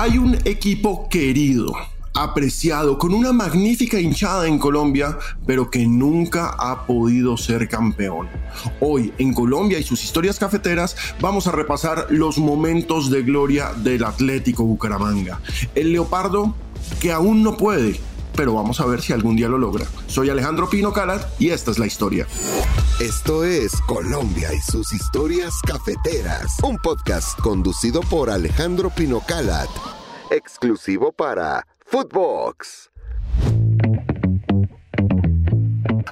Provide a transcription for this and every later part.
Hay un equipo querido, apreciado, con una magnífica hinchada en Colombia, pero que nunca ha podido ser campeón. Hoy, en Colombia y sus historias cafeteras, vamos a repasar los momentos de gloria del Atlético Bucaramanga. El Leopardo que aún no puede, pero vamos a ver si algún día lo logra. Soy Alejandro Pino Calat y esta es la historia. Esto es Colombia y sus historias cafeteras, un podcast conducido por Alejandro Pino Calat, exclusivo para Footbox.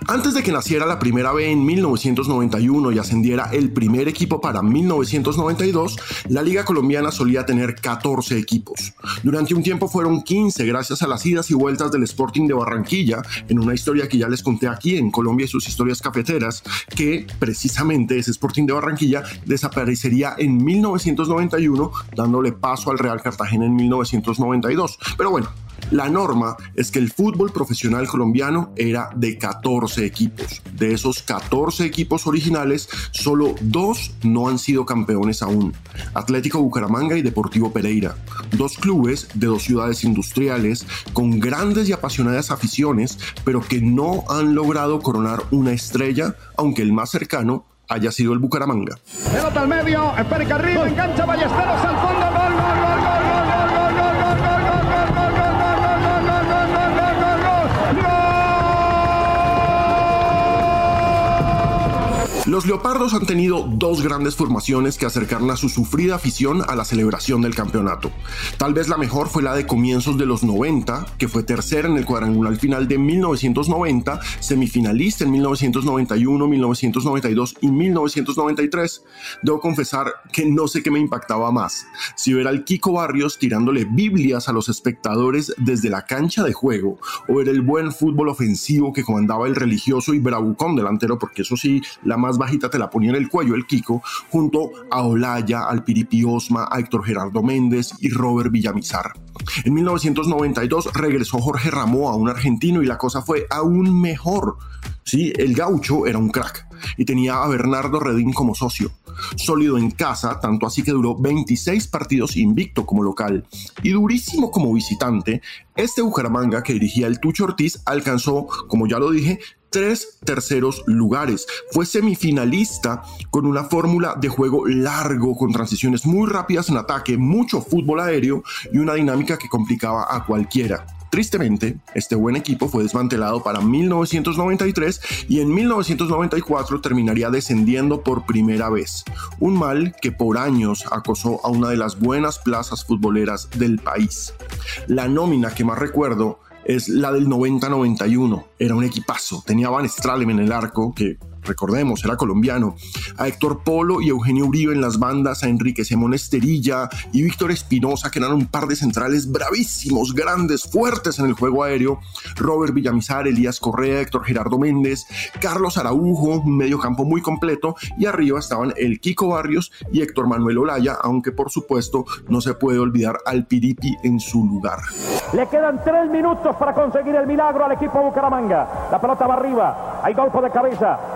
Antes de que naciera la primera B en 1991 y ascendiera el primer equipo para 1992, la Liga Colombiana solía tener 14 equipos. Durante un tiempo fueron 15 gracias a las idas y vueltas del Sporting de Barranquilla, en una historia que ya les conté aquí en Colombia y sus historias cafeteras, que precisamente ese Sporting de Barranquilla desaparecería en 1991, dándole paso al Real Cartagena en 1992. Pero bueno, la norma es que el fútbol profesional colombiano era de 14 equipos. De esos 14 equipos originales, solo dos no han sido campeones aún. Atlético Bucaramanga y Deportivo Pereira. Dos clubes de dos ciudades industriales con grandes y apasionadas aficiones, pero que no han logrado coronar una estrella, aunque el más cercano haya sido el Bucaramanga. Pelota al medio, arriba, engancha Ballesteros al fondo, gol, gol, gol, gol, gol. Los Leopardos han tenido dos grandes formaciones que acercaron a su sufrida afición a la celebración del campeonato. Tal vez la mejor fue la de comienzos de los 90, que fue tercera en el cuadrangular final de 1990, semifinalista en 1991, 1992 y 1993. Debo confesar que no sé qué me impactaba más, si ver al Kiko Barrios tirándole Biblias a los espectadores desde la cancha de juego, o ver el buen fútbol ofensivo que comandaba el religioso y bravucón delantero, porque eso sí, la más bajita te la ponía en el cuello el Kiko, junto a Olaya, al Piripi Osma, a Héctor Gerardo Méndez y Robert Villamizar. En 1992 regresó Jorge Ramó a un argentino y la cosa fue aún mejor. Sí, el gaucho era un crack y tenía a Bernardo Redín como socio. Sólido en casa, tanto así que duró 26 partidos invicto como local y durísimo como visitante, este Bucaramanga que dirigía el Tucho Ortiz alcanzó, como ya lo dije, tres terceros lugares. Fue semifinalista con una fórmula de juego largo, con transiciones muy rápidas en ataque, mucho fútbol aéreo y una dinámica que complicaba a cualquiera. Tristemente, este buen equipo fue desmantelado para 1993 y en 1994 terminaría descendiendo por primera vez, un mal que por años acosó a una de las buenas plazas futboleras del país. La nómina que más recuerdo es la del 90-91. Era un equipazo. Tenía Van Stralem en el arco, que recordemos, era colombiano, a Héctor Polo y Eugenio Uribe en las bandas, a Enrique Simón Esterilla y Víctor Espinosa, que eran un par de centrales bravísimos, grandes, fuertes en el juego aéreo, Robert Villamizar, Elías Correa, Héctor Gerardo Méndez, Carlos Araujo, un medio campo muy completo, y arriba estaban el Kiko Barrios y Héctor Manuel Olaya, aunque por supuesto no se puede olvidar al Piripi en su lugar. Le quedan tres minutos para conseguir el milagro al equipo Bucaramanga. La pelota va arriba, hay golpe de cabeza,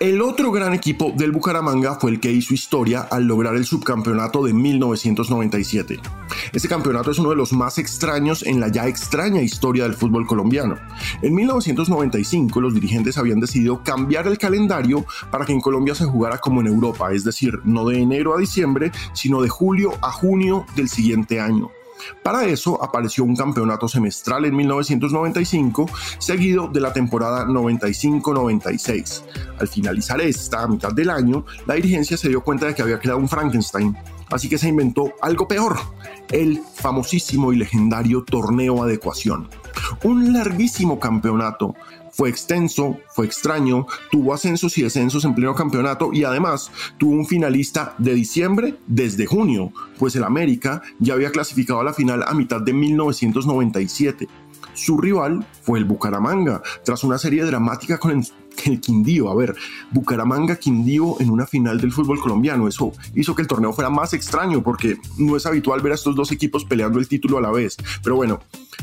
El otro gran equipo del Bucaramanga fue el que hizo historia al lograr el subcampeonato de 1997. Este campeonato es uno de los más extraños en la ya extraña historia del fútbol colombiano. En 1995 los dirigentes habían decidido cambiar el calendario para que en Colombia se jugara como en Europa, es decir, no de enero a diciembre, sino de julio a junio del siguiente año. Para eso apareció un campeonato semestral en 1995, seguido de la temporada 95-96. Al finalizar esta, a mitad del año, la dirigencia se dio cuenta de que había creado un Frankenstein, así que se inventó algo peor, el famosísimo y legendario torneo adecuación. Un larguísimo campeonato Fue extenso, fue extraño, tuvo ascensos y descensos en pleno campeonato y además tuvo un finalista de diciembre desde junio, pues el América ya había clasificado a la final a mitad de 1997. Su rival fue el Bucaramanga, tras una serie dramática con el, el Quindío. A ver, Bucaramanga Quindío en una final del fútbol colombiano. Eso hizo que el torneo fuera más extraño porque no es habitual ver a estos dos equipos peleando el título a la vez. Pero bueno,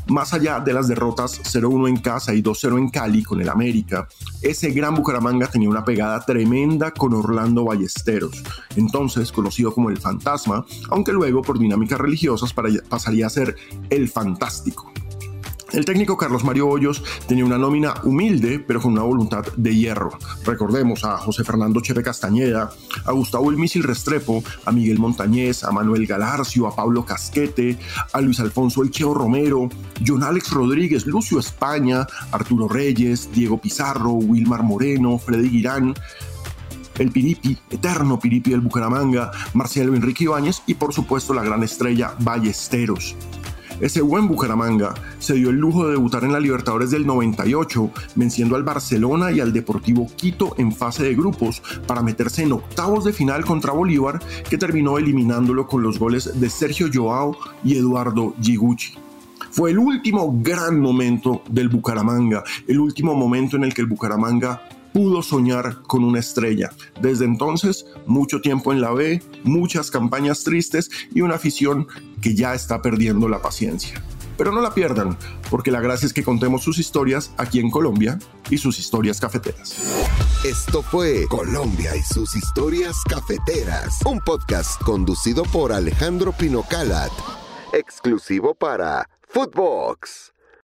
más allá de las derrotas 0-1 en casa y 2-0 en Cali con el América, ese gran Bucaramanga tenía una pegada tremenda con Orlando Ballesteros, entonces conocido como el Fantasma, aunque luego por dinámicas religiosas pasaría a ser el Fantástico. El técnico Carlos Mario Hoyos tenía una nómina humilde, pero con una voluntad de hierro. Recordemos a José Fernando Chepe Castañeda, a Gustavo El Misil Restrepo, a Miguel Montañez, a Manuel Galarcio, a Pablo Casquete, a Luis Alfonso El Cheo Romero, John Alex Rodríguez, Lucio España, Arturo Reyes, Diego Pizarro, Wilmar Moreno, Freddy Girán, el Piripi, eterno Piripi del Bucaramanga, Marcelo Enrique Ibáñez y por supuesto la gran estrella Ballesteros. Ese buen Bucaramanga se dio el lujo de debutar en la Libertadores del 98, venciendo al Barcelona y al Deportivo Quito en fase de grupos para meterse en octavos de final contra Bolívar, que terminó eliminándolo con los goles de Sergio Joao y Eduardo Giguchi. Fue el último gran momento del Bucaramanga, el último momento en el que el Bucaramanga pudo soñar con una estrella. Desde entonces, mucho tiempo en la B, muchas campañas tristes y una afición que ya está perdiendo la paciencia. Pero no la pierdan, porque la gracia es que contemos sus historias aquí en Colombia y sus historias cafeteras. Esto fue Colombia y sus historias cafeteras, un podcast conducido por Alejandro Pino Calat, exclusivo para Footbox.